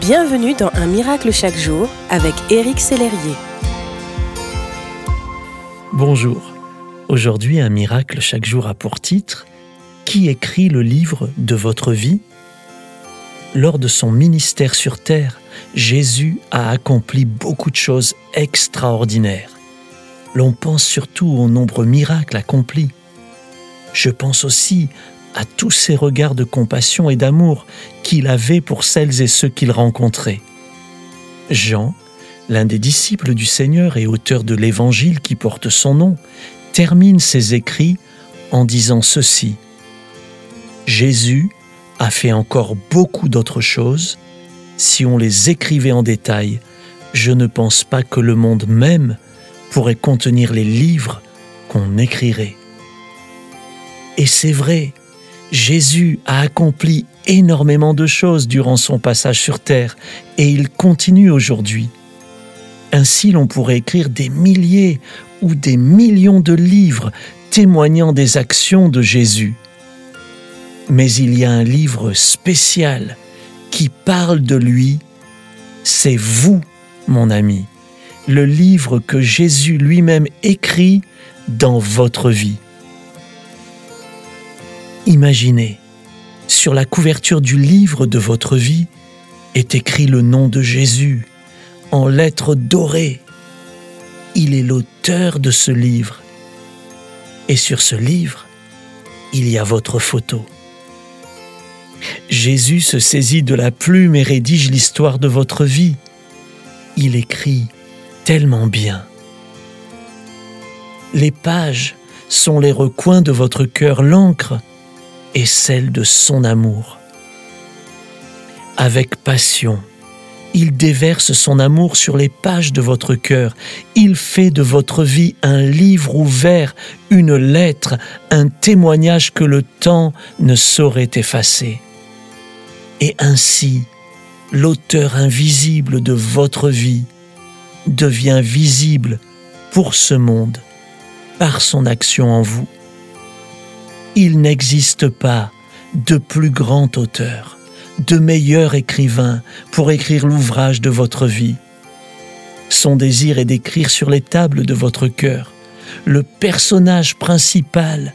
Bienvenue dans Un miracle chaque jour avec Éric Sellerier. Bonjour. Aujourd'hui, Un miracle chaque jour a pour titre Qui écrit le livre de votre vie? Lors de son ministère sur terre, Jésus a accompli beaucoup de choses extraordinaires. L'on pense surtout aux nombreux miracles accomplis. Je pense aussi à tous ces regards de compassion et d'amour qu'il avait pour celles et ceux qu'il rencontrait. Jean, l'un des disciples du Seigneur et auteur de l'Évangile qui porte son nom, termine ses écrits en disant ceci. Jésus a fait encore beaucoup d'autres choses. Si on les écrivait en détail, je ne pense pas que le monde même pourrait contenir les livres qu'on écrirait. Et c'est vrai, Jésus a accompli énormément de choses durant son passage sur terre et il continue aujourd'hui. Ainsi l'on pourrait écrire des milliers ou des millions de livres témoignant des actions de Jésus. Mais il y a un livre spécial qui parle de lui, c'est vous, mon ami, le livre que Jésus lui-même écrit dans votre vie. Imaginez, sur la couverture du livre de votre vie est écrit le nom de Jésus en lettres dorées. Il est l'auteur de ce livre. Et sur ce livre, il y a votre photo. Jésus se saisit de la plume et rédige l'histoire de votre vie. Il écrit tellement bien. Les pages sont les recoins de votre cœur, l'encre et celle de son amour. Avec passion, il déverse son amour sur les pages de votre cœur. Il fait de votre vie un livre ouvert, une lettre, un témoignage que le temps ne saurait effacer. Et ainsi, l'auteur invisible de votre vie devient visible pour ce monde par son action en vous il n'existe pas de plus grand auteur, de meilleur écrivain pour écrire l'ouvrage de votre vie. Son désir est d'écrire sur les tables de votre cœur le personnage principal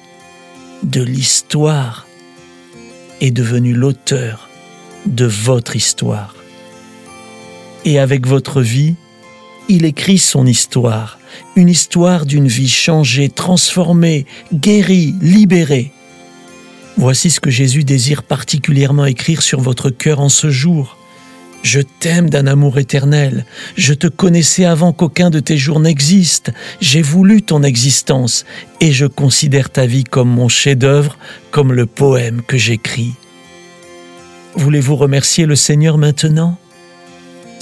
de l'histoire est devenu l'auteur de votre histoire. Et avec votre vie, il écrit son histoire, une histoire d'une vie changée, transformée, guérie, libérée. Voici ce que Jésus désire particulièrement écrire sur votre cœur en ce jour. Je t'aime d'un amour éternel. Je te connaissais avant qu'aucun de tes jours n'existe. J'ai voulu ton existence et je considère ta vie comme mon chef-d'œuvre, comme le poème que j'écris. Voulez-vous remercier le Seigneur maintenant?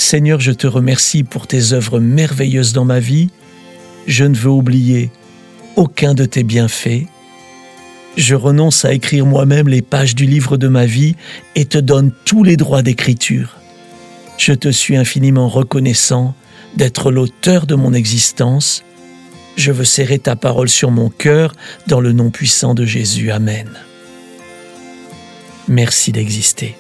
Seigneur, je te remercie pour tes œuvres merveilleuses dans ma vie. Je ne veux oublier aucun de tes bienfaits. Je renonce à écrire moi-même les pages du livre de ma vie et te donne tous les droits d'écriture. Je te suis infiniment reconnaissant d'être l'auteur de mon existence. Je veux serrer ta parole sur mon cœur dans le nom puissant de Jésus. Amen. Merci d'exister.